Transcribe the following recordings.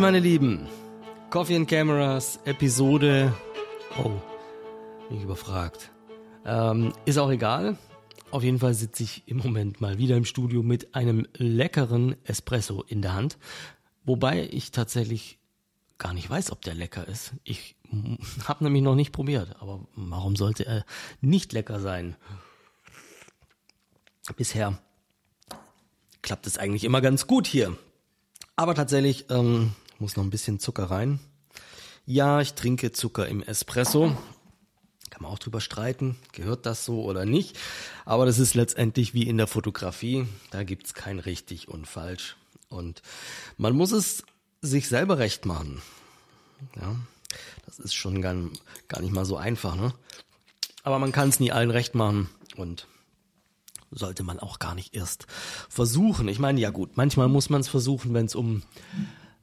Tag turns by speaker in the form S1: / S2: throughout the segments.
S1: Meine Lieben. Coffee and Cameras, Episode. Oh, bin ich überfragt. Ähm, ist auch egal. Auf jeden Fall sitze ich im Moment mal wieder im Studio mit einem leckeren Espresso in der Hand. Wobei ich tatsächlich gar nicht weiß, ob der lecker ist. Ich habe nämlich noch nicht probiert. Aber warum sollte er nicht lecker sein? Bisher klappt es eigentlich immer ganz gut hier. Aber tatsächlich ähm, muss noch ein bisschen Zucker rein. Ja, ich trinke Zucker im Espresso. Kann man auch drüber streiten, gehört das so oder nicht. Aber das ist letztendlich wie in der Fotografie. Da gibt's kein richtig und falsch. Und man muss es sich selber recht machen. Ja, das ist schon gar, gar nicht mal so einfach. Ne? Aber man kann es nie allen recht machen. Und sollte man auch gar nicht erst versuchen. Ich meine, ja gut, manchmal muss man es versuchen, wenn es um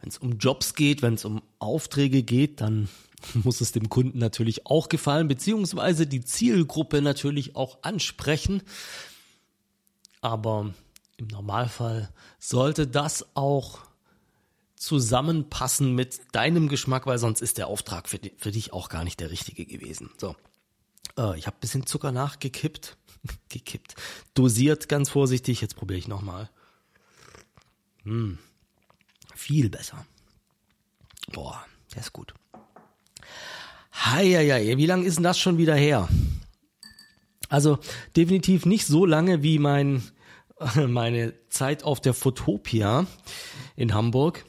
S1: wenn es um Jobs geht, wenn es um Aufträge geht, dann muss es dem Kunden natürlich auch gefallen, beziehungsweise die Zielgruppe natürlich auch ansprechen. Aber im Normalfall sollte das auch zusammenpassen mit deinem Geschmack, weil sonst ist der Auftrag für, für dich auch gar nicht der richtige gewesen. So, äh, ich habe bisschen Zucker nachgekippt gekippt. Dosiert ganz vorsichtig. Jetzt probiere ich nochmal. Hm. Viel besser. Boah, der ist gut. Heieiei, wie lange ist denn das schon wieder her? Also definitiv nicht so lange wie mein meine Zeit auf der Fotopia in Hamburg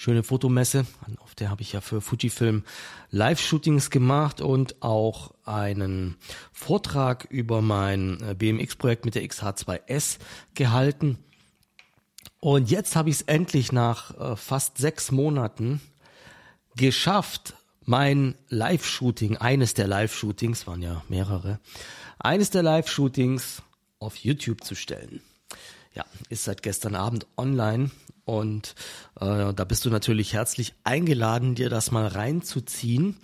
S1: schöne Fotomesse. Auf der habe ich ja für Fujifilm Live-Shootings gemacht und auch einen Vortrag über mein äh, BMX-Projekt mit der XH2S gehalten. Und jetzt habe ich es endlich nach äh, fast sechs Monaten geschafft, mein Live-Shooting, eines der Live-Shootings, waren ja mehrere, eines der Live-Shootings auf YouTube zu stellen. Ja, ist seit gestern Abend online und äh, da bist du natürlich herzlich eingeladen, dir das mal reinzuziehen.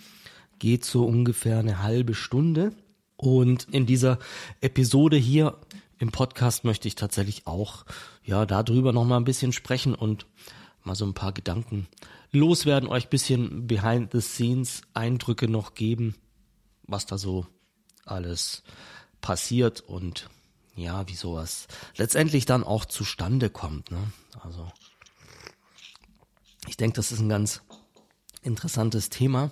S1: Geht so ungefähr eine halbe Stunde. Und in dieser Episode hier im Podcast möchte ich tatsächlich auch ja darüber noch mal ein bisschen sprechen und mal so ein paar Gedanken loswerden, euch bisschen behind the scenes Eindrücke noch geben, was da so alles passiert und ja, wie sowas letztendlich dann auch zustande kommt. Ne? Also ich denke, das ist ein ganz interessantes Thema.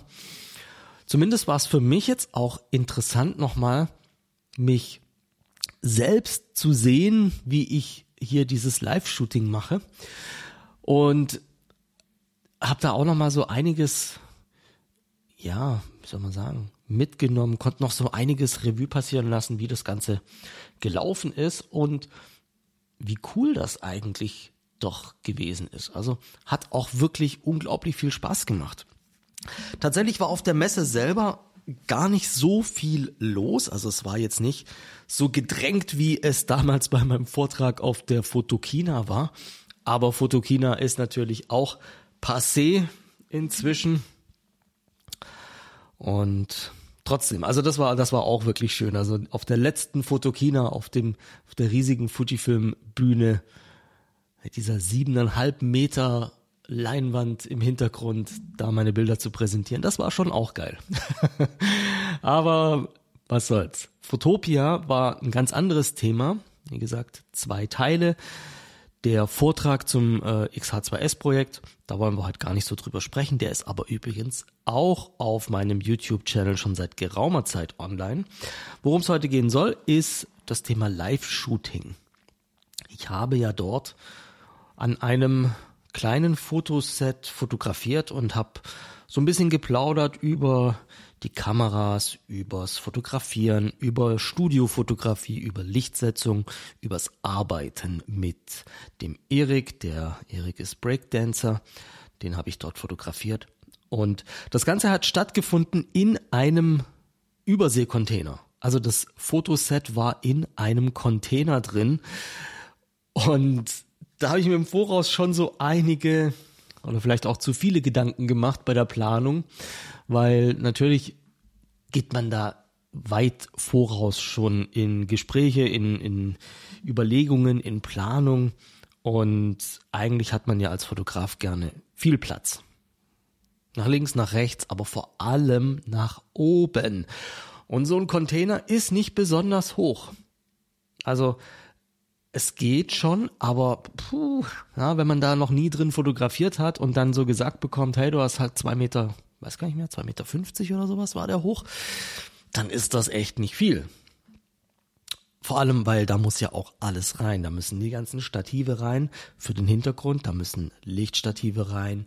S1: Zumindest war es für mich jetzt auch interessant, nochmal mich selbst zu sehen, wie ich hier dieses Live-Shooting mache. Und habe da auch nochmal so einiges, ja, wie soll man sagen, mitgenommen, konnte noch so einiges Revue passieren lassen, wie das Ganze gelaufen ist und wie cool das eigentlich doch gewesen ist. Also hat auch wirklich unglaublich viel Spaß gemacht. Tatsächlich war auf der Messe selber gar nicht so viel los. Also es war jetzt nicht so gedrängt, wie es damals bei meinem Vortrag auf der Fotokina war. Aber Fotokina ist natürlich auch passé inzwischen. Und trotzdem, also das war, das war auch wirklich schön. Also auf der letzten Fotokina, auf dem, auf der riesigen Fujifilm Bühne, dieser siebeneinhalb Meter Leinwand im Hintergrund da meine Bilder zu präsentieren. Das war schon auch geil. Aber was soll's. Fotopia war ein ganz anderes Thema. Wie gesagt, zwei Teile. Der Vortrag zum äh, XH2S-Projekt, da wollen wir heute gar nicht so drüber sprechen. Der ist aber übrigens auch auf meinem YouTube-Channel schon seit geraumer Zeit online. Worum es heute gehen soll, ist das Thema Live-Shooting. Ich habe ja dort an einem kleinen Fotoset fotografiert und habe so ein bisschen geplaudert über die Kameras, übers Fotografieren, über Studiofotografie, über Lichtsetzung, übers Arbeiten mit dem Erik. Der Erik ist Breakdancer, den habe ich dort fotografiert. Und das Ganze hat stattgefunden in einem Überseekontainer. Also das Fotoset war in einem Container drin. Und da habe ich mir im Voraus schon so einige oder vielleicht auch zu viele Gedanken gemacht bei der Planung, weil natürlich geht man da weit voraus schon in Gespräche, in, in Überlegungen, in Planung Und eigentlich hat man ja als Fotograf gerne viel Platz. Nach links, nach rechts, aber vor allem nach oben. Und so ein Container ist nicht besonders hoch. Also es geht schon, aber puh, ja, wenn man da noch nie drin fotografiert hat und dann so gesagt bekommt, hey, du hast halt zwei Meter, weiß gar nicht mehr, zwei Meter fünfzig oder sowas war der hoch, dann ist das echt nicht viel. Vor allem, weil da muss ja auch alles rein. Da müssen die ganzen Stative rein für den Hintergrund, da müssen Lichtstative rein.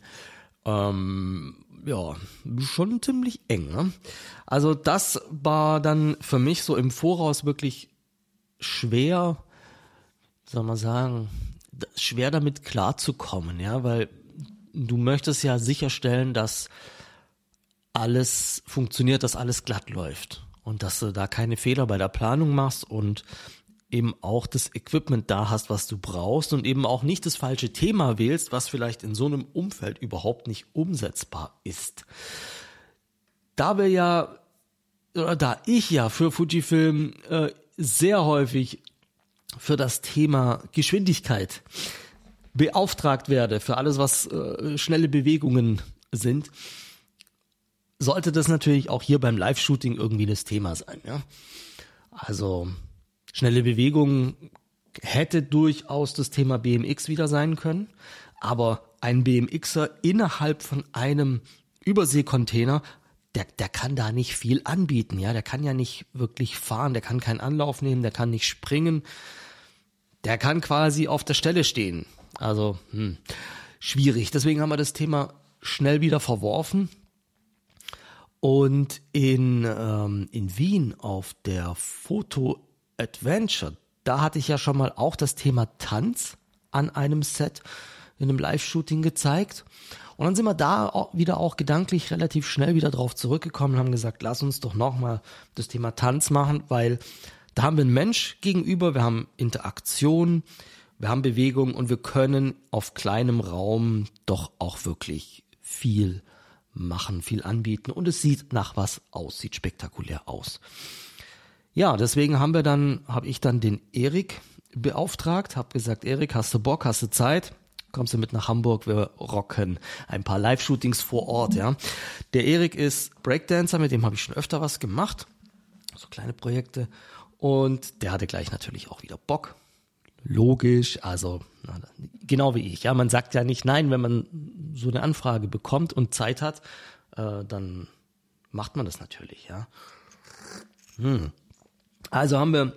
S1: Ähm, ja, schon ziemlich eng. Ne? Also das war dann für mich so im Voraus wirklich schwer, soll man sagen, schwer damit klarzukommen, ja, weil du möchtest ja sicherstellen, dass alles funktioniert, dass alles glatt läuft und dass du da keine Fehler bei der Planung machst und eben auch das Equipment da hast, was du brauchst und eben auch nicht das falsche Thema wählst, was vielleicht in so einem Umfeld überhaupt nicht umsetzbar ist. Da wir ja, oder da ich ja für Fujifilm äh, sehr häufig für das Thema Geschwindigkeit beauftragt werde, für alles, was äh, schnelle Bewegungen sind, sollte das natürlich auch hier beim Live-Shooting irgendwie das Thema sein. Ja? Also schnelle Bewegungen hätte durchaus das Thema BMX wieder sein können, aber ein BMXer innerhalb von einem Überseekontainer, der, der kann da nicht viel anbieten, ja, der kann ja nicht wirklich fahren, der kann keinen Anlauf nehmen, der kann nicht springen, der kann quasi auf der Stelle stehen. Also hm, schwierig. Deswegen haben wir das Thema schnell wieder verworfen und in, ähm, in Wien auf der Foto Adventure, da hatte ich ja schon mal auch das Thema Tanz an einem Set in einem Live-Shooting gezeigt. Und dann sind wir da wieder auch gedanklich relativ schnell wieder drauf zurückgekommen und haben gesagt, lass uns doch nochmal das Thema Tanz machen, weil da haben wir einen Mensch gegenüber, wir haben Interaktion, wir haben Bewegung und wir können auf kleinem Raum doch auch wirklich viel machen, viel anbieten und es sieht nach was aus, sieht spektakulär aus. Ja, deswegen haben wir dann, habe ich dann den Erik beauftragt, habe gesagt, Erik, hast du Bock, hast du Zeit? Kommst du mit nach Hamburg, wir rocken ein paar Live-Shootings vor Ort, ja. Der Erik ist Breakdancer, mit dem habe ich schon öfter was gemacht, so kleine Projekte und der hatte gleich natürlich auch wieder Bock. Logisch, also genau wie ich. Ja, man sagt ja nicht nein, wenn man so eine Anfrage bekommt und Zeit hat, äh, dann macht man das natürlich, ja. Hm. Also haben wir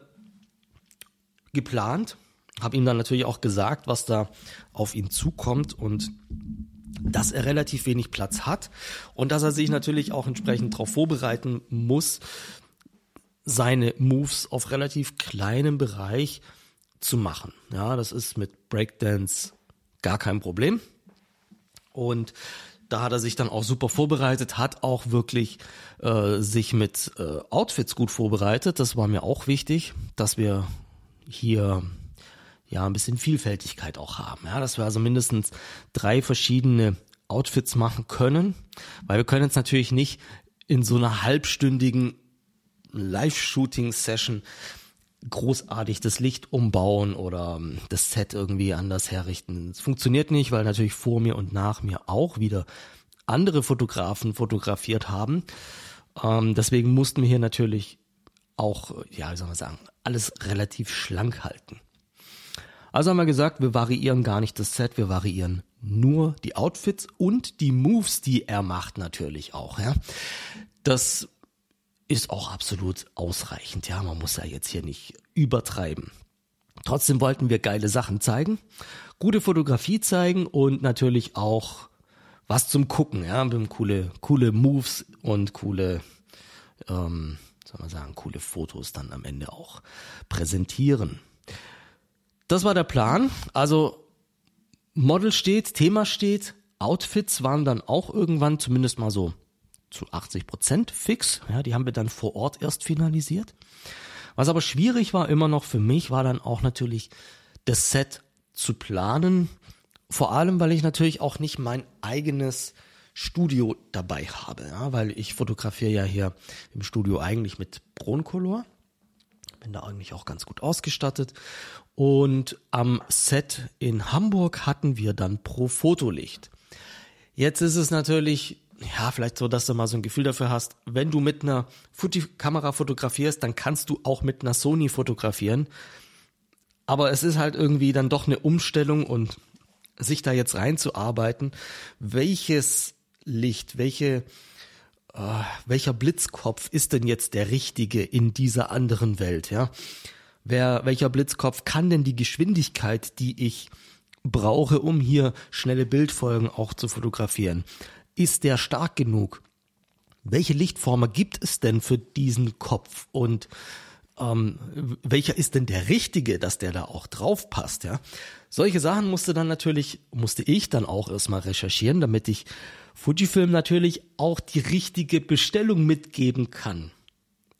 S1: geplant, habe ihm dann natürlich auch gesagt, was da auf ihn zukommt und dass er relativ wenig Platz hat und dass er sich natürlich auch entsprechend darauf vorbereiten muss, seine Moves auf relativ kleinem Bereich zu machen. Ja, das ist mit Breakdance gar kein Problem. Und da hat er sich dann auch super vorbereitet, hat auch wirklich äh, sich mit äh, Outfits gut vorbereitet. Das war mir auch wichtig, dass wir hier ja ein bisschen Vielfältigkeit auch haben. Ja, dass wir also mindestens drei verschiedene Outfits machen können, weil wir können jetzt natürlich nicht in so einer halbstündigen Live-Shooting-Session großartig das Licht umbauen oder ähm, das Set irgendwie anders herrichten. Es funktioniert nicht, weil natürlich vor mir und nach mir auch wieder andere Fotografen fotografiert haben. Ähm, deswegen mussten wir hier natürlich auch, ja, wie soll man sagen, alles relativ schlank halten. Also haben wir gesagt, wir variieren gar nicht das Set, wir variieren nur die Outfits und die Moves, die er macht natürlich auch. Ja. Das ist auch absolut ausreichend. Ja, man muss ja jetzt hier nicht übertreiben. Trotzdem wollten wir geile Sachen zeigen, gute Fotografie zeigen und natürlich auch was zum Gucken. Ja, wir haben coole, coole Moves und coole, ähm, soll man sagen, coole Fotos dann am Ende auch präsentieren. Das war der Plan. Also Model steht, Thema steht, Outfits waren dann auch irgendwann zumindest mal so zu 80 Prozent fix. Ja, die haben wir dann vor Ort erst finalisiert. Was aber schwierig war immer noch für mich, war dann auch natürlich das Set zu planen. Vor allem, weil ich natürlich auch nicht mein eigenes Studio dabei habe, ja, weil ich fotografiere ja hier im Studio eigentlich mit Broncolor. Bin da eigentlich auch ganz gut ausgestattet Und am Set in Hamburg hatten wir dann Pro Fotolicht. Jetzt ist es natürlich, ja, vielleicht so, dass du mal so ein Gefühl dafür hast, wenn du mit einer Fuji-Kamera fotografierst, dann kannst du auch mit einer Sony fotografieren. Aber es ist halt irgendwie dann doch eine Umstellung und sich da jetzt reinzuarbeiten, welches Licht, welche, äh, welcher Blitzkopf ist denn jetzt der richtige in dieser anderen Welt, ja? Wer, welcher Blitzkopf kann denn die Geschwindigkeit, die ich brauche, um hier schnelle Bildfolgen auch zu fotografieren? Ist der stark genug? Welche Lichtformer gibt es denn für diesen Kopf? Und ähm, welcher ist denn der richtige, dass der da auch drauf passt, ja? Solche Sachen musste dann natürlich, musste ich dann auch erstmal recherchieren, damit ich Fujifilm natürlich auch die richtige Bestellung mitgeben kann.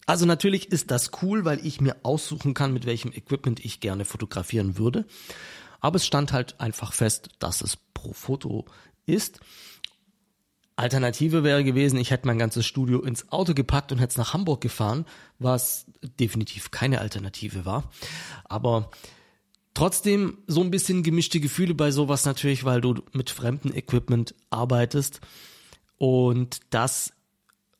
S1: Also natürlich ist das cool, weil ich mir aussuchen kann, mit welchem Equipment ich gerne fotografieren würde. Aber es stand halt einfach fest, dass es pro Foto ist. Alternative wäre gewesen, ich hätte mein ganzes Studio ins Auto gepackt und hätte es nach Hamburg gefahren, was definitiv keine Alternative war. Aber trotzdem so ein bisschen gemischte Gefühle bei sowas natürlich, weil du mit fremdem Equipment arbeitest und das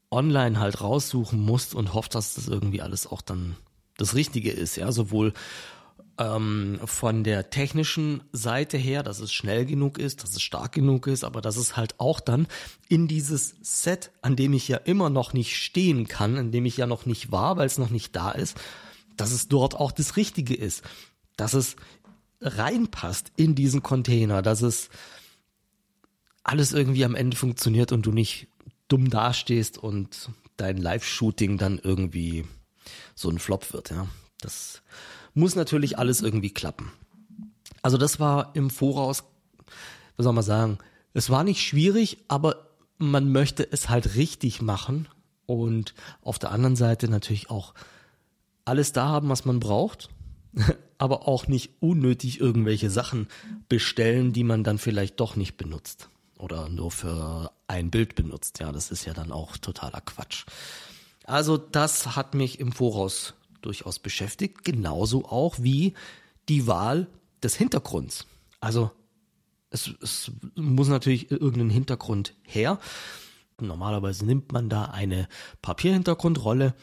S1: online halt raussuchen musst und hoffst, dass das irgendwie alles auch dann das Richtige ist, ja, sowohl ähm, von der technischen Seite her, dass es schnell genug ist, dass es stark genug ist, aber dass es halt auch dann in dieses Set, an dem ich ja immer noch nicht stehen kann, an dem ich ja noch nicht war, weil es noch nicht da ist, dass es dort auch das Richtige ist, dass es reinpasst in diesen Container, dass es alles irgendwie am Ende funktioniert und du nicht dumm dastehst und dein Live-Shooting dann irgendwie so ein Flop wird, ja. Das muss natürlich alles irgendwie klappen. Also das war im Voraus, was soll man sagen, es war nicht schwierig, aber man möchte es halt richtig machen und auf der anderen Seite natürlich auch alles da haben, was man braucht, aber auch nicht unnötig irgendwelche Sachen bestellen, die man dann vielleicht doch nicht benutzt oder nur für ein Bild benutzt. Ja, das ist ja dann auch totaler Quatsch. Also das hat mich im Voraus durchaus beschäftigt, genauso auch wie die Wahl des Hintergrunds. Also es, es muss natürlich irgendein Hintergrund her. Normalerweise nimmt man da eine Papierhintergrundrolle.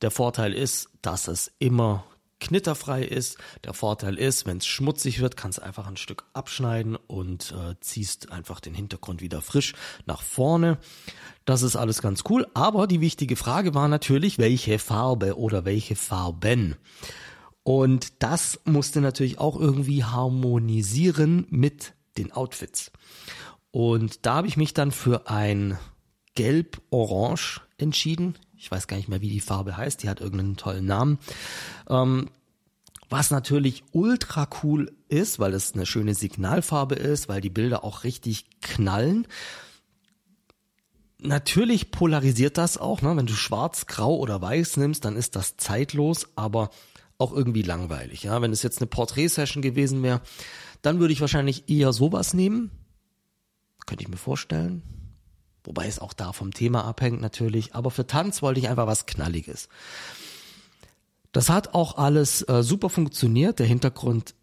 S1: Der Vorteil ist, dass es immer knitterfrei ist. Der Vorteil ist, wenn es schmutzig wird, kannst du einfach ein Stück abschneiden und äh, ziehst einfach den Hintergrund wieder frisch nach vorne. Das ist alles ganz cool. Aber die wichtige Frage war natürlich, welche Farbe oder welche Farben. Und das musste natürlich auch irgendwie harmonisieren mit den Outfits. Und da habe ich mich dann für ein Gelb-Orange entschieden. Ich weiß gar nicht mehr, wie die Farbe heißt. Die hat irgendeinen tollen Namen. Ähm, was natürlich ultra cool ist, weil es eine schöne Signalfarbe ist, weil die Bilder auch richtig knallen. Natürlich polarisiert das auch, ne? wenn du schwarz, grau oder weiß nimmst, dann ist das zeitlos, aber auch irgendwie langweilig. Ja? Wenn es jetzt eine Porträtsession gewesen wäre, dann würde ich wahrscheinlich eher sowas nehmen. Könnte ich mir vorstellen. Wobei es auch da vom Thema abhängt natürlich. Aber für Tanz wollte ich einfach was Knalliges. Das hat auch alles äh, super funktioniert. Der Hintergrund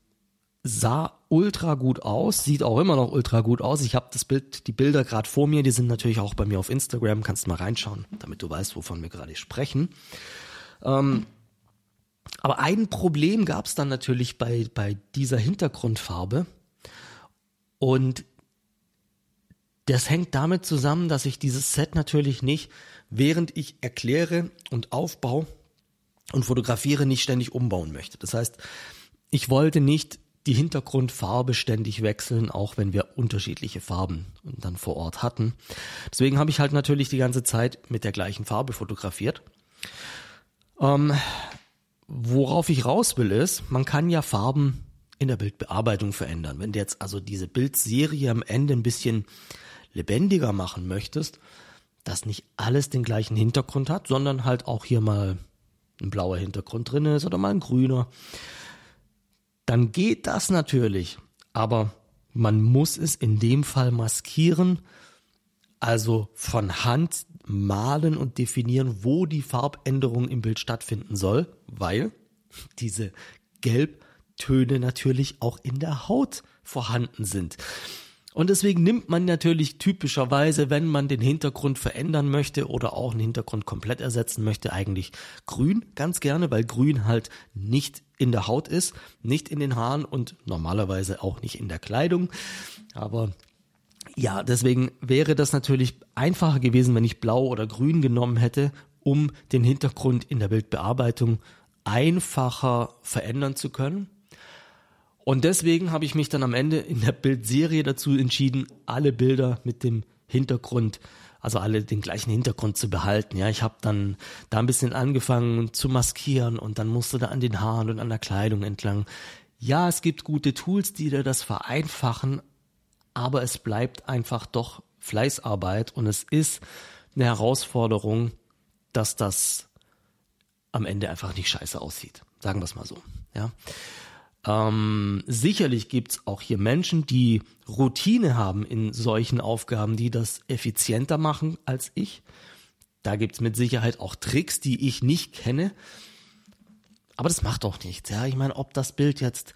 S1: sah ultra gut aus, sieht auch immer noch ultra gut aus. Ich habe das Bild, die Bilder gerade vor mir, die sind natürlich auch bei mir auf Instagram. Kannst mal reinschauen, damit du weißt, wovon wir gerade sprechen. Ähm, aber ein Problem gab es dann natürlich bei, bei dieser Hintergrundfarbe. Und das hängt damit zusammen, dass ich dieses Set natürlich nicht, während ich erkläre und aufbaue und fotografiere, nicht ständig umbauen möchte. Das heißt, ich wollte nicht die Hintergrundfarbe ständig wechseln, auch wenn wir unterschiedliche Farben dann vor Ort hatten. Deswegen habe ich halt natürlich die ganze Zeit mit der gleichen Farbe fotografiert. Ähm, worauf ich raus will ist, man kann ja Farben in der Bildbearbeitung verändern. Wenn du jetzt also diese Bildserie am Ende ein bisschen lebendiger machen möchtest, dass nicht alles den gleichen Hintergrund hat, sondern halt auch hier mal ein blauer Hintergrund drin ist oder mal ein grüner, dann geht das natürlich. Aber man muss es in dem Fall maskieren, also von Hand malen und definieren, wo die Farbänderung im Bild stattfinden soll, weil diese gelb Töne natürlich auch in der Haut vorhanden sind. Und deswegen nimmt man natürlich typischerweise, wenn man den Hintergrund verändern möchte oder auch einen Hintergrund komplett ersetzen möchte, eigentlich grün ganz gerne, weil grün halt nicht in der Haut ist, nicht in den Haaren und normalerweise auch nicht in der Kleidung. Aber ja, deswegen wäre das natürlich einfacher gewesen, wenn ich blau oder grün genommen hätte, um den Hintergrund in der Bildbearbeitung einfacher verändern zu können. Und deswegen habe ich mich dann am Ende in der Bildserie dazu entschieden, alle Bilder mit dem Hintergrund, also alle den gleichen Hintergrund zu behalten. Ja, ich habe dann da ein bisschen angefangen zu maskieren und dann musste da an den Haaren und an der Kleidung entlang. Ja, es gibt gute Tools, die dir das vereinfachen, aber es bleibt einfach doch Fleißarbeit und es ist eine Herausforderung, dass das am Ende einfach nicht scheiße aussieht. Sagen wir es mal so. Ja. Ähm, sicherlich gibt's auch hier Menschen, die Routine haben in solchen Aufgaben, die das effizienter machen als ich. Da gibt's mit Sicherheit auch Tricks, die ich nicht kenne. Aber das macht doch nichts. Ja, ich meine, ob das Bild jetzt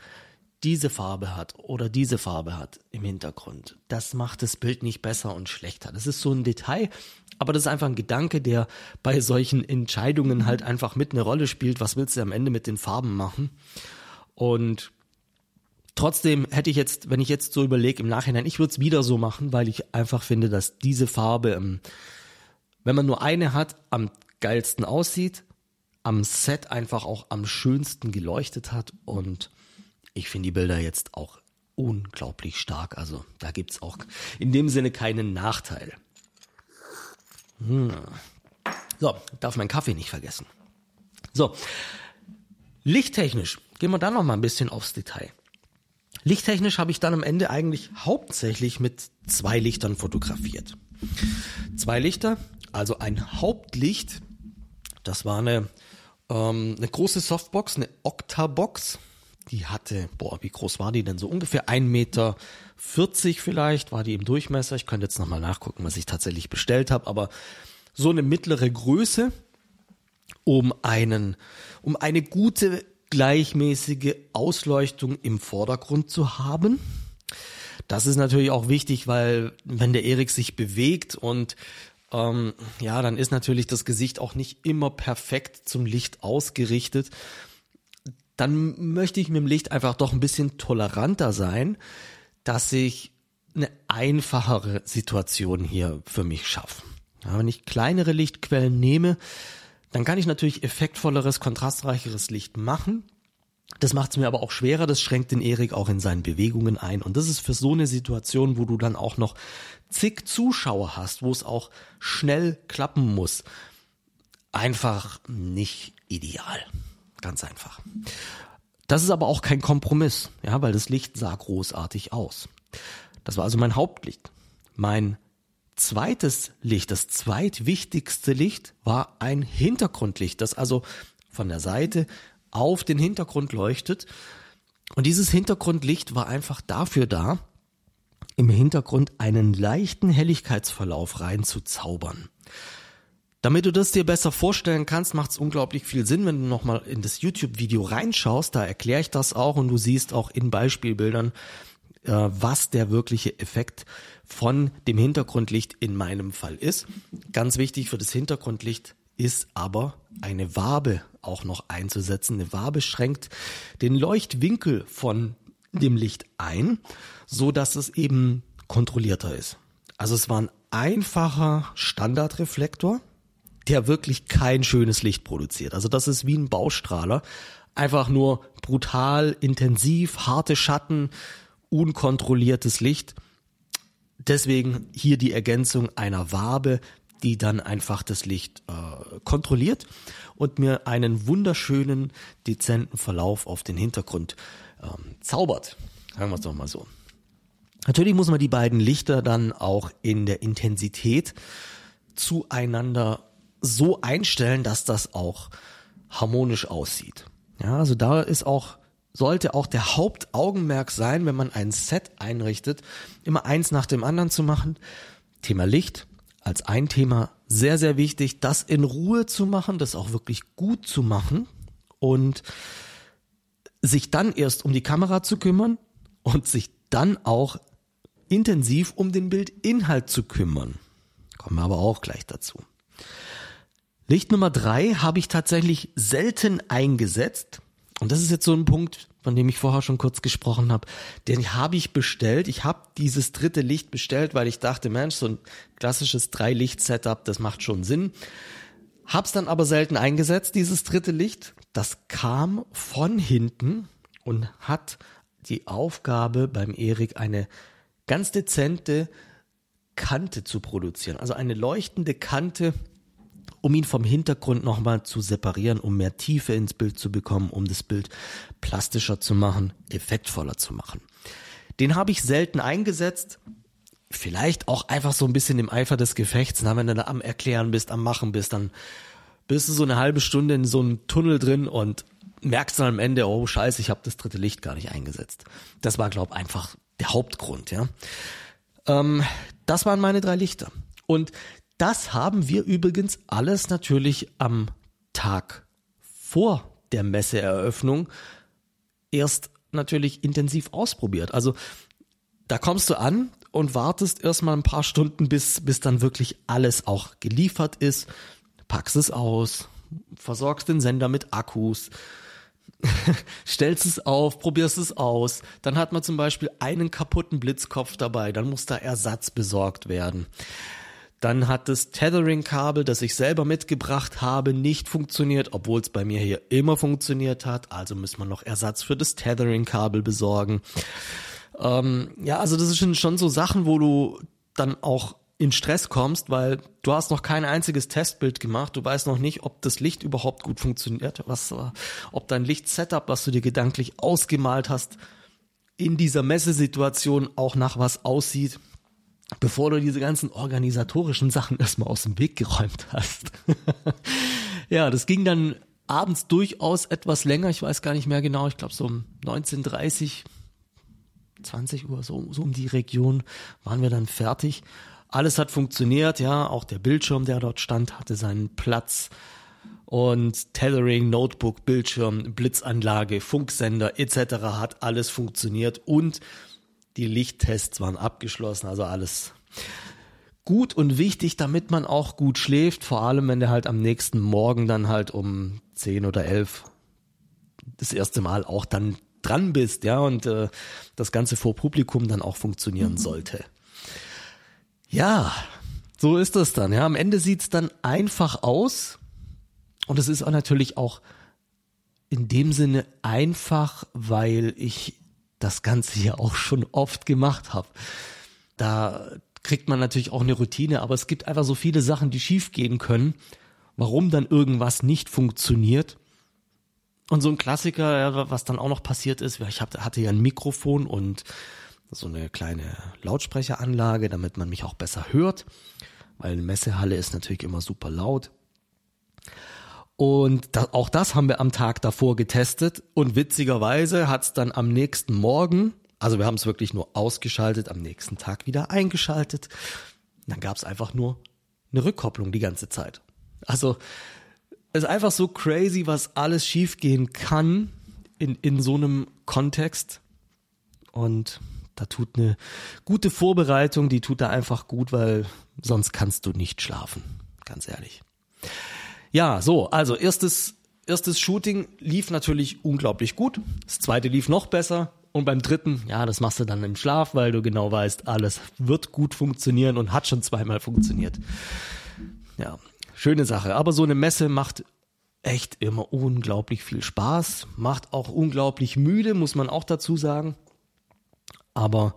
S1: diese Farbe hat oder diese Farbe hat im Hintergrund, das macht das Bild nicht besser und schlechter. Das ist so ein Detail, aber das ist einfach ein Gedanke, der bei solchen Entscheidungen halt einfach mit eine Rolle spielt. Was willst du am Ende mit den Farben machen? Und trotzdem hätte ich jetzt, wenn ich jetzt so überlege im Nachhinein, ich würde es wieder so machen, weil ich einfach finde, dass diese Farbe, ähm, wenn man nur eine hat, am geilsten aussieht, am Set einfach auch am schönsten geleuchtet hat und ich finde die Bilder jetzt auch unglaublich stark. Also da gibt's auch in dem Sinne keinen Nachteil. Hm. So, darf mein Kaffee nicht vergessen. So, lichttechnisch gehen wir da noch mal ein bisschen aufs Detail. Lichttechnisch habe ich dann am Ende eigentlich hauptsächlich mit zwei Lichtern fotografiert. Zwei Lichter, also ein Hauptlicht, das war eine, ähm, eine große Softbox, eine Octabox, die hatte, boah, wie groß war die denn? So ungefähr 1,40 Meter vielleicht war die im Durchmesser. Ich könnte jetzt nochmal nachgucken, was ich tatsächlich bestellt habe, aber so eine mittlere Größe, um einen, um eine gute gleichmäßige Ausleuchtung im Vordergrund zu haben. Das ist natürlich auch wichtig, weil wenn der Erik sich bewegt und ähm, ja, dann ist natürlich das Gesicht auch nicht immer perfekt zum Licht ausgerichtet dann möchte ich mit dem Licht einfach doch ein bisschen toleranter sein, dass ich eine einfachere Situation hier für mich schaffe. Ja, wenn ich kleinere Lichtquellen nehme, dann kann ich natürlich effektvolleres, kontrastreicheres Licht machen. Das macht es mir aber auch schwerer, das schränkt den Erik auch in seinen Bewegungen ein. Und das ist für so eine Situation, wo du dann auch noch zig Zuschauer hast, wo es auch schnell klappen muss, einfach nicht ideal. Ganz einfach. Das ist aber auch kein Kompromiss, ja, weil das Licht sah großartig aus. Das war also mein Hauptlicht. Mein zweites Licht, das zweitwichtigste Licht war ein Hintergrundlicht, das also von der Seite auf den Hintergrund leuchtet. Und dieses Hintergrundlicht war einfach dafür da, im Hintergrund einen leichten Helligkeitsverlauf reinzuzaubern. Damit du das dir besser vorstellen kannst, macht es unglaublich viel Sinn, wenn du nochmal in das YouTube-Video reinschaust. Da erkläre ich das auch und du siehst auch in Beispielbildern, was der wirkliche Effekt von dem Hintergrundlicht in meinem Fall ist. Ganz wichtig für das Hintergrundlicht ist aber eine Wabe auch noch einzusetzen. Eine Wabe schränkt den Leuchtwinkel von dem Licht ein, so dass es eben kontrollierter ist. Also es war ein einfacher Standardreflektor, der wirklich kein schönes Licht produziert. Also das ist wie ein Baustrahler. Einfach nur brutal, intensiv, harte Schatten, unkontrolliertes Licht. Deswegen hier die Ergänzung einer Wabe, die dann einfach das Licht äh, kontrolliert und mir einen wunderschönen, dezenten Verlauf auf den Hintergrund ähm, zaubert. Sagen wir es doch mal so. Natürlich muss man die beiden Lichter dann auch in der Intensität zueinander so einstellen, dass das auch harmonisch aussieht. Ja, also da ist auch sollte auch der Hauptaugenmerk sein, wenn man ein Set einrichtet, immer eins nach dem anderen zu machen. Thema Licht als ein Thema sehr, sehr wichtig, das in Ruhe zu machen, das auch wirklich gut zu machen und sich dann erst um die Kamera zu kümmern und sich dann auch intensiv um den Bildinhalt zu kümmern. Kommen wir aber auch gleich dazu. Licht Nummer drei habe ich tatsächlich selten eingesetzt. Und das ist jetzt so ein Punkt, von dem ich vorher schon kurz gesprochen habe. Den habe ich bestellt. Ich habe dieses dritte Licht bestellt, weil ich dachte, Mensch, so ein klassisches Drei-Licht-Setup, das macht schon Sinn. Hab's dann aber selten eingesetzt, dieses dritte Licht. Das kam von hinten und hat die Aufgabe beim Erik eine ganz dezente Kante zu produzieren. Also eine leuchtende Kante, um ihn vom Hintergrund nochmal zu separieren, um mehr Tiefe ins Bild zu bekommen, um das Bild plastischer zu machen, effektvoller zu machen. Den habe ich selten eingesetzt. Vielleicht auch einfach so ein bisschen im Eifer des Gefechts. Na, wenn du da am Erklären bist, am Machen bist, dann bist du so eine halbe Stunde in so einem Tunnel drin und merkst dann am Ende, oh scheiße, ich habe das dritte Licht gar nicht eingesetzt. Das war, glaube einfach der Hauptgrund, ja. Ähm, das waren meine drei Lichter. Und das haben wir übrigens alles natürlich am Tag vor der Messeeröffnung erst natürlich intensiv ausprobiert. Also da kommst du an und wartest erstmal ein paar Stunden, bis, bis dann wirklich alles auch geliefert ist, packst es aus, versorgst den Sender mit Akkus, stellst es auf, probierst es aus. Dann hat man zum Beispiel einen kaputten Blitzkopf dabei, dann muss da Ersatz besorgt werden. Dann hat das Tethering-Kabel, das ich selber mitgebracht habe, nicht funktioniert, obwohl es bei mir hier immer funktioniert hat. Also muss man noch Ersatz für das Tethering-Kabel besorgen. Ähm, ja, also das sind schon so Sachen, wo du dann auch in Stress kommst, weil du hast noch kein einziges Testbild gemacht, du weißt noch nicht, ob das Licht überhaupt gut funktioniert, was, ob dein Lichtsetup, was du dir gedanklich ausgemalt hast, in dieser Messesituation auch nach was aussieht, bevor du diese ganzen organisatorischen Sachen erstmal aus dem Weg geräumt hast. ja, das ging dann abends durchaus etwas länger, ich weiß gar nicht mehr genau, ich glaube so um 19.30 20 Uhr, so, so um die Region waren wir dann fertig. Alles hat funktioniert, ja, auch der Bildschirm, der dort stand, hatte seinen Platz. Und Tethering, Notebook, Bildschirm, Blitzanlage, Funksender etc. hat alles funktioniert. Und die Lichttests waren abgeschlossen, also alles gut und wichtig, damit man auch gut schläft, vor allem wenn du halt am nächsten Morgen dann halt um 10 oder 11 das erste Mal auch dann dran bist, ja, und äh, das Ganze vor Publikum dann auch funktionieren mhm. sollte. Ja, so ist es dann. Ja, am Ende sieht's dann einfach aus. Und es ist auch natürlich auch in dem Sinne einfach, weil ich das Ganze ja auch schon oft gemacht habe. Da kriegt man natürlich auch eine Routine, aber es gibt einfach so viele Sachen, die schiefgehen können, warum dann irgendwas nicht funktioniert. Und so ein Klassiker, was dann auch noch passiert ist, ich hatte ja ein Mikrofon und so eine kleine Lautsprecheranlage, damit man mich auch besser hört, weil eine Messehalle ist natürlich immer super laut. Und da, auch das haben wir am Tag davor getestet und witzigerweise hat es dann am nächsten Morgen, also wir haben es wirklich nur ausgeschaltet, am nächsten Tag wieder eingeschaltet. Dann gab es einfach nur eine Rückkopplung die ganze Zeit. Also es ist einfach so crazy, was alles schiefgehen kann in, in so einem Kontext. Und da tut eine gute Vorbereitung, die tut da einfach gut, weil sonst kannst du nicht schlafen. Ganz ehrlich. Ja, so, also erstes, erstes Shooting lief natürlich unglaublich gut. Das zweite lief noch besser. Und beim dritten, ja, das machst du dann im Schlaf, weil du genau weißt, alles wird gut funktionieren und hat schon zweimal funktioniert. Ja, schöne Sache. Aber so eine Messe macht echt immer unglaublich viel Spaß, macht auch unglaublich müde, muss man auch dazu sagen. Aber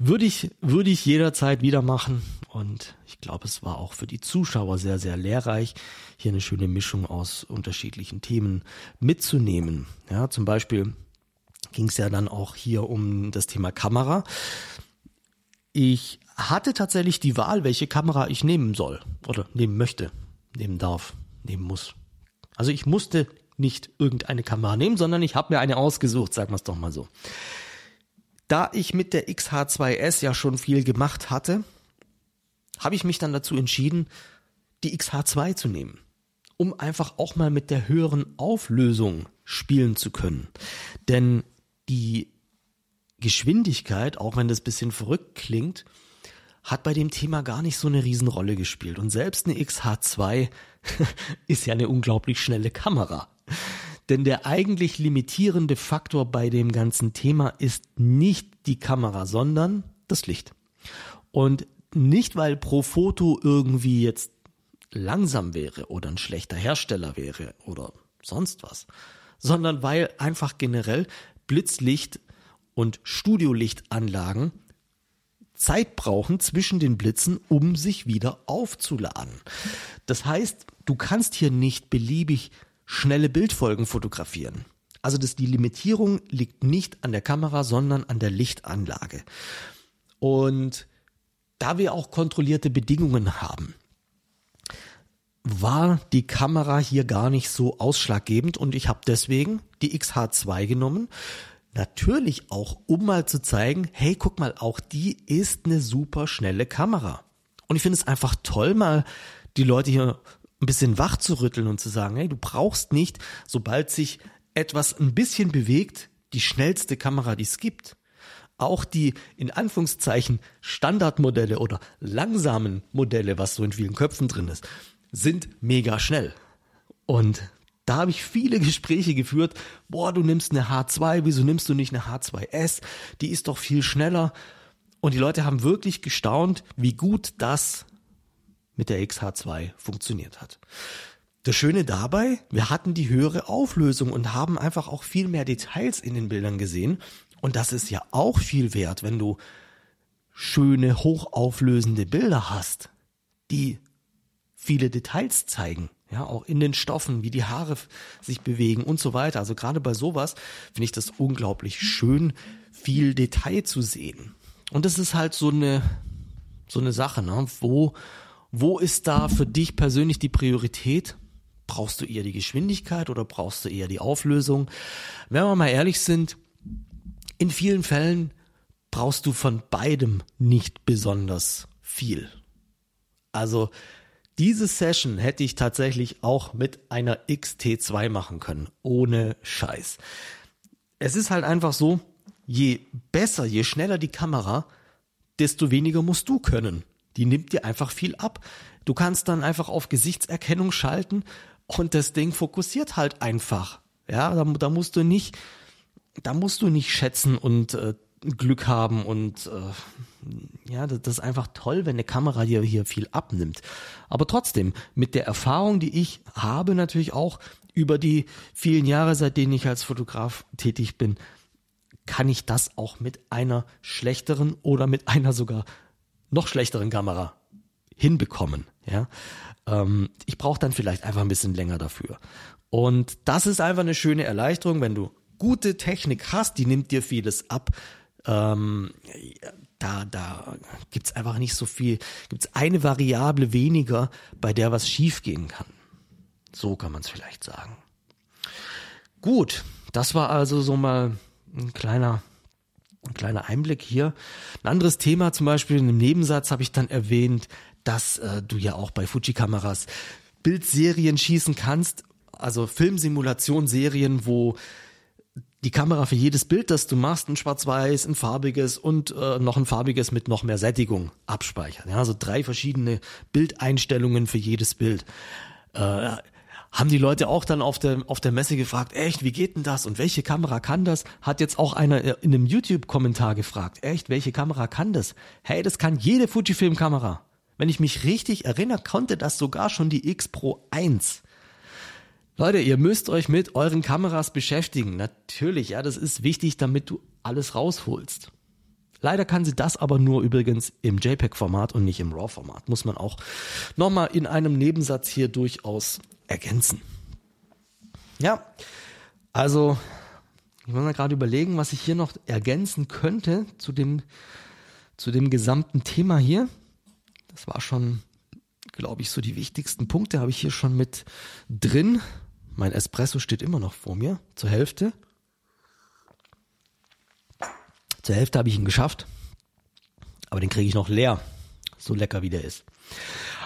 S1: würde ich, würde ich jederzeit wieder machen. Und ich glaube, es war auch für die Zuschauer sehr, sehr lehrreich, hier eine schöne Mischung aus unterschiedlichen Themen mitzunehmen. Ja, zum Beispiel ging es ja dann auch hier um das Thema Kamera. Ich hatte tatsächlich die Wahl, welche Kamera ich nehmen soll oder nehmen möchte, nehmen darf, nehmen muss. Also ich musste nicht irgendeine Kamera nehmen, sondern ich habe mir eine ausgesucht, sagen wir es doch mal so. Da ich mit der XH2S ja schon viel gemacht hatte, habe ich mich dann dazu entschieden, die XH2 zu nehmen. um einfach auch mal mit der höheren Auflösung spielen zu können. Denn die Geschwindigkeit, auch wenn das bisschen verrückt klingt, hat bei dem Thema gar nicht so eine Riesenrolle gespielt. Und selbst eine XH2 ist ja eine unglaublich schnelle Kamera. Denn der eigentlich limitierende Faktor bei dem ganzen Thema ist nicht die Kamera, sondern das Licht. Und nicht, weil pro Foto irgendwie jetzt langsam wäre oder ein schlechter Hersteller wäre oder sonst was, sondern weil einfach generell Blitzlicht und Studiolichtanlagen Zeit brauchen zwischen den Blitzen, um sich wieder aufzuladen. Das heißt, du kannst hier nicht beliebig schnelle Bildfolgen fotografieren. Also das, die Limitierung liegt nicht an der Kamera, sondern an der Lichtanlage. Und da wir auch kontrollierte Bedingungen haben, war die Kamera hier gar nicht so ausschlaggebend und ich habe deswegen die XH2 genommen. Natürlich auch, um mal zu zeigen, hey, guck mal, auch die ist eine super schnelle Kamera. Und ich finde es einfach toll, mal die Leute hier ein bisschen wach zu rütteln und zu sagen, hey, du brauchst nicht, sobald sich etwas ein bisschen bewegt, die schnellste Kamera, die es gibt. Auch die in Anführungszeichen Standardmodelle oder langsamen Modelle, was so in vielen Köpfen drin ist, sind mega schnell. Und da habe ich viele Gespräche geführt. Boah, du nimmst eine H2, wieso nimmst du nicht eine H2S? Die ist doch viel schneller. Und die Leute haben wirklich gestaunt, wie gut das mit der XH2 funktioniert hat. Das Schöne dabei, wir hatten die höhere Auflösung und haben einfach auch viel mehr Details in den Bildern gesehen. Und das ist ja auch viel wert, wenn du schöne, hochauflösende Bilder hast, die viele Details zeigen. Ja, auch in den Stoffen, wie die Haare sich bewegen und so weiter. Also gerade bei sowas finde ich das unglaublich schön, viel Detail zu sehen. Und das ist halt so eine, so eine Sache, ne? Wo wo ist da für dich persönlich die Priorität? Brauchst du eher die Geschwindigkeit oder brauchst du eher die Auflösung? Wenn wir mal ehrlich sind, in vielen Fällen brauchst du von beidem nicht besonders viel. Also diese Session hätte ich tatsächlich auch mit einer XT2 machen können, ohne Scheiß. Es ist halt einfach so, je besser, je schneller die Kamera, desto weniger musst du können. Die nimmt dir einfach viel ab. Du kannst dann einfach auf Gesichtserkennung schalten und das Ding fokussiert halt einfach. Ja, da, da musst du nicht, da musst du nicht schätzen und äh, Glück haben und äh, ja, das, ist einfach toll, wenn eine Kamera dir hier viel abnimmt. Aber trotzdem, mit der Erfahrung, die ich habe, natürlich auch über die vielen Jahre, seitdem ich als Fotograf tätig bin, kann ich das auch mit einer schlechteren oder mit einer sogar noch schlechteren Kamera hinbekommen. Ja, ähm, ich brauche dann vielleicht einfach ein bisschen länger dafür. Und das ist einfach eine schöne Erleichterung, wenn du gute Technik hast, die nimmt dir vieles ab. Ähm, da, da gibt's einfach nicht so viel, gibt's eine Variable weniger, bei der was schiefgehen kann. So kann man es vielleicht sagen. Gut, das war also so mal ein kleiner ein kleiner Einblick hier. Ein anderes Thema zum Beispiel in einem Nebensatz habe ich dann erwähnt, dass äh, du ja auch bei Fuji-Kameras Bildserien schießen kannst, also Filmsimulationsserien, wo die Kamera für jedes Bild, das du machst, ein schwarz-weiß, ein farbiges und äh, noch ein farbiges mit noch mehr Sättigung abspeichert. Ja, also drei verschiedene Bildeinstellungen für jedes Bild. Äh, haben die Leute auch dann auf der, auf der Messe gefragt, echt, wie geht denn das und welche Kamera kann das? Hat jetzt auch einer in einem YouTube-Kommentar gefragt, echt, welche Kamera kann das? Hey, das kann jede Fujifilm-Kamera. Wenn ich mich richtig erinnere, konnte das sogar schon die X Pro 1. Leute, ihr müsst euch mit euren Kameras beschäftigen. Natürlich, ja, das ist wichtig, damit du alles rausholst. Leider kann sie das aber nur übrigens im JPEG-Format und nicht im RAW-Format. Muss man auch nochmal in einem Nebensatz hier durchaus ergänzen. Ja, also ich muss mal gerade überlegen, was ich hier noch ergänzen könnte zu dem, zu dem gesamten Thema hier. Das war schon, glaube ich, so die wichtigsten Punkte habe ich hier schon mit drin. Mein Espresso steht immer noch vor mir, zur Hälfte. Zur Hälfte habe ich ihn geschafft, aber den kriege ich noch leer, so lecker wie der ist.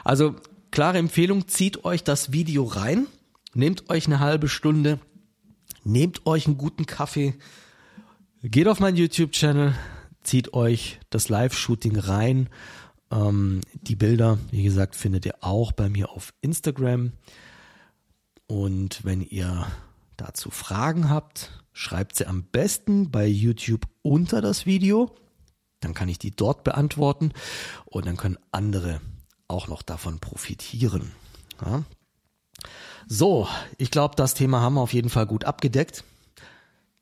S1: Also klare Empfehlung, zieht euch das Video rein, nehmt euch eine halbe Stunde, nehmt euch einen guten Kaffee, geht auf meinen YouTube-Channel, zieht euch das Live-Shooting rein. Ähm, die Bilder, wie gesagt, findet ihr auch bei mir auf Instagram. Und wenn ihr dazu Fragen habt, schreibt sie am besten bei YouTube unter das Video. Dann kann ich die dort beantworten und dann können andere auch noch davon profitieren. Ja. So, ich glaube, das Thema haben wir auf jeden Fall gut abgedeckt.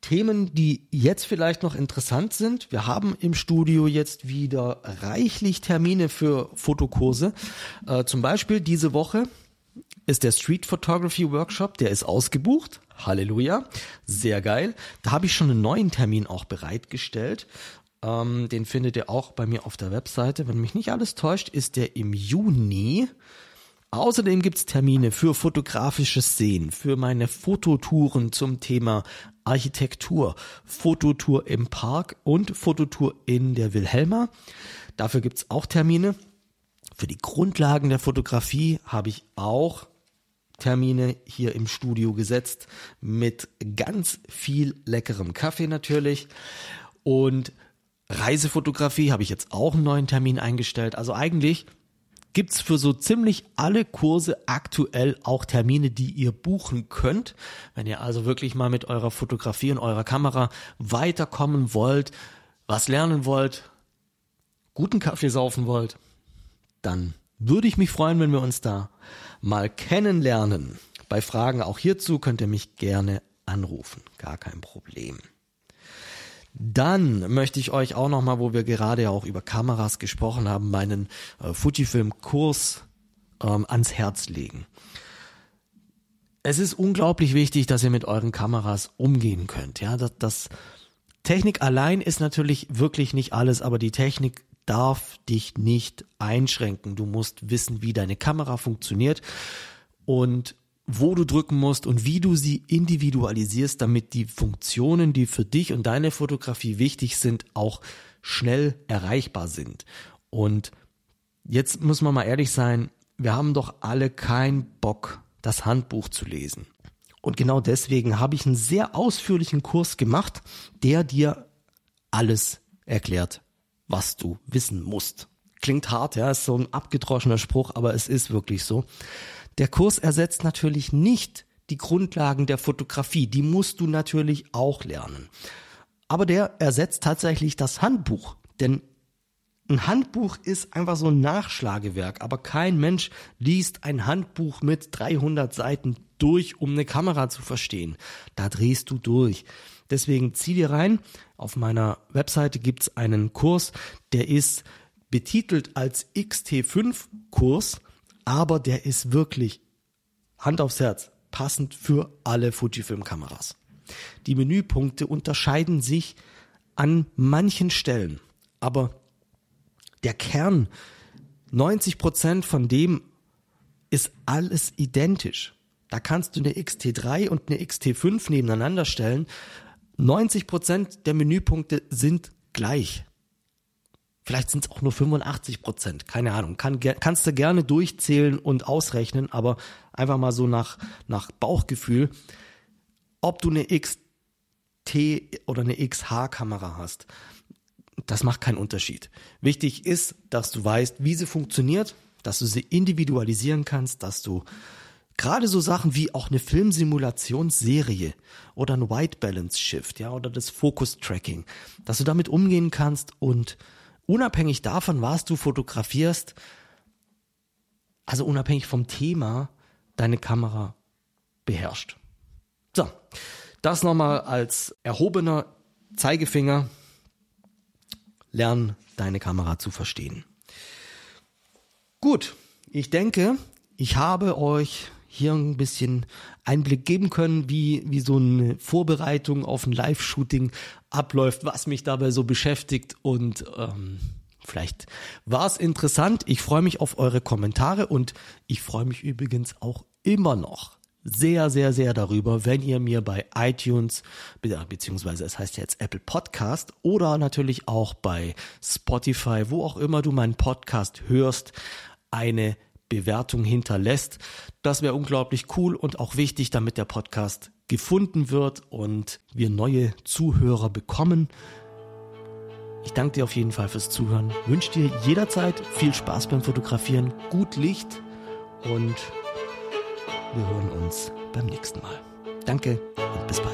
S1: Themen, die jetzt vielleicht noch interessant sind. Wir haben im Studio jetzt wieder reichlich Termine für Fotokurse. Äh, zum Beispiel diese Woche ist der Street Photography Workshop, der ist ausgebucht. Halleluja, sehr geil. Da habe ich schon einen neuen Termin auch bereitgestellt. Ähm, den findet ihr auch bei mir auf der Webseite. Wenn mich nicht alles täuscht, ist der im Juni. Außerdem gibt's Termine für fotografisches Sehen, für meine Fototouren zum Thema Architektur, Fototour im Park und Fototour in der Wilhelma. Dafür gibt's auch Termine. Für die Grundlagen der Fotografie habe ich auch Termine hier im Studio gesetzt mit ganz viel leckerem Kaffee natürlich. Und Reisefotografie habe ich jetzt auch einen neuen Termin eingestellt. Also eigentlich gibt's für so ziemlich alle Kurse aktuell auch Termine, die ihr buchen könnt. Wenn ihr also wirklich mal mit eurer Fotografie und eurer Kamera weiterkommen wollt, was lernen wollt, guten Kaffee saufen wollt, dann würde ich mich freuen, wenn wir uns da mal kennenlernen. Bei Fragen auch hierzu könnt ihr mich gerne anrufen. Gar kein Problem. Dann möchte ich euch auch nochmal, wo wir gerade ja auch über Kameras gesprochen haben, meinen äh, Fujifilm-Kurs ähm, ans Herz legen. Es ist unglaublich wichtig, dass ihr mit euren Kameras umgehen könnt. Ja, das, das Technik allein ist natürlich wirklich nicht alles, aber die Technik darf dich nicht einschränken. Du musst wissen, wie deine Kamera funktioniert und wo du drücken musst und wie du sie individualisierst, damit die Funktionen, die für dich und deine Fotografie wichtig sind, auch schnell erreichbar sind. Und jetzt muss man mal ehrlich sein, wir haben doch alle keinen Bock, das Handbuch zu lesen. Und genau deswegen habe ich einen sehr ausführlichen Kurs gemacht, der dir alles erklärt, was du wissen musst. Klingt hart, ja, ist so ein abgedroschener Spruch, aber es ist wirklich so. Der Kurs ersetzt natürlich nicht die Grundlagen der Fotografie, die musst du natürlich auch lernen. Aber der ersetzt tatsächlich das Handbuch, denn ein Handbuch ist einfach so ein Nachschlagewerk, aber kein Mensch liest ein Handbuch mit 300 Seiten durch, um eine Kamera zu verstehen. Da drehst du durch. Deswegen zieh dir rein. Auf meiner Webseite gibt's einen Kurs, der ist betitelt als XT5 Kurs aber der ist wirklich Hand aufs Herz passend für alle Fujifilm-Kameras. Die Menüpunkte unterscheiden sich an manchen Stellen, aber der Kern, 90 Prozent von dem ist alles identisch. Da kannst du eine XT3 und eine XT5 nebeneinander stellen. 90 Prozent der Menüpunkte sind gleich. Vielleicht sind es auch nur 85 Prozent, keine Ahnung. Kann, kannst du gerne durchzählen und ausrechnen, aber einfach mal so nach, nach Bauchgefühl, ob du eine XT oder eine XH-Kamera hast, das macht keinen Unterschied. Wichtig ist, dass du weißt, wie sie funktioniert, dass du sie individualisieren kannst, dass du gerade so Sachen wie auch eine Filmsimulationsserie oder ein White Balance Shift, ja, oder das Focus Tracking, dass du damit umgehen kannst und unabhängig davon, was du fotografierst, also unabhängig vom Thema, deine Kamera beherrscht. So, das nochmal als erhobener Zeigefinger. Lern deine Kamera zu verstehen. Gut, ich denke, ich habe euch hier ein bisschen Einblick geben können, wie, wie so eine Vorbereitung auf ein Live-Shooting abläuft, was mich dabei so beschäftigt und ähm, vielleicht war es interessant. Ich freue mich auf eure Kommentare und ich freue mich übrigens auch immer noch sehr, sehr, sehr darüber, wenn ihr mir bei iTunes, beziehungsweise es heißt jetzt Apple Podcast oder natürlich auch bei Spotify, wo auch immer du meinen Podcast hörst, eine Bewertung hinterlässt. Das wäre unglaublich cool und auch wichtig, damit der Podcast gefunden wird und wir neue Zuhörer bekommen. Ich danke dir auf jeden Fall fürs Zuhören. Wünsche dir jederzeit viel Spaß beim Fotografieren, gut Licht und wir hören uns beim nächsten Mal. Danke und bis bald.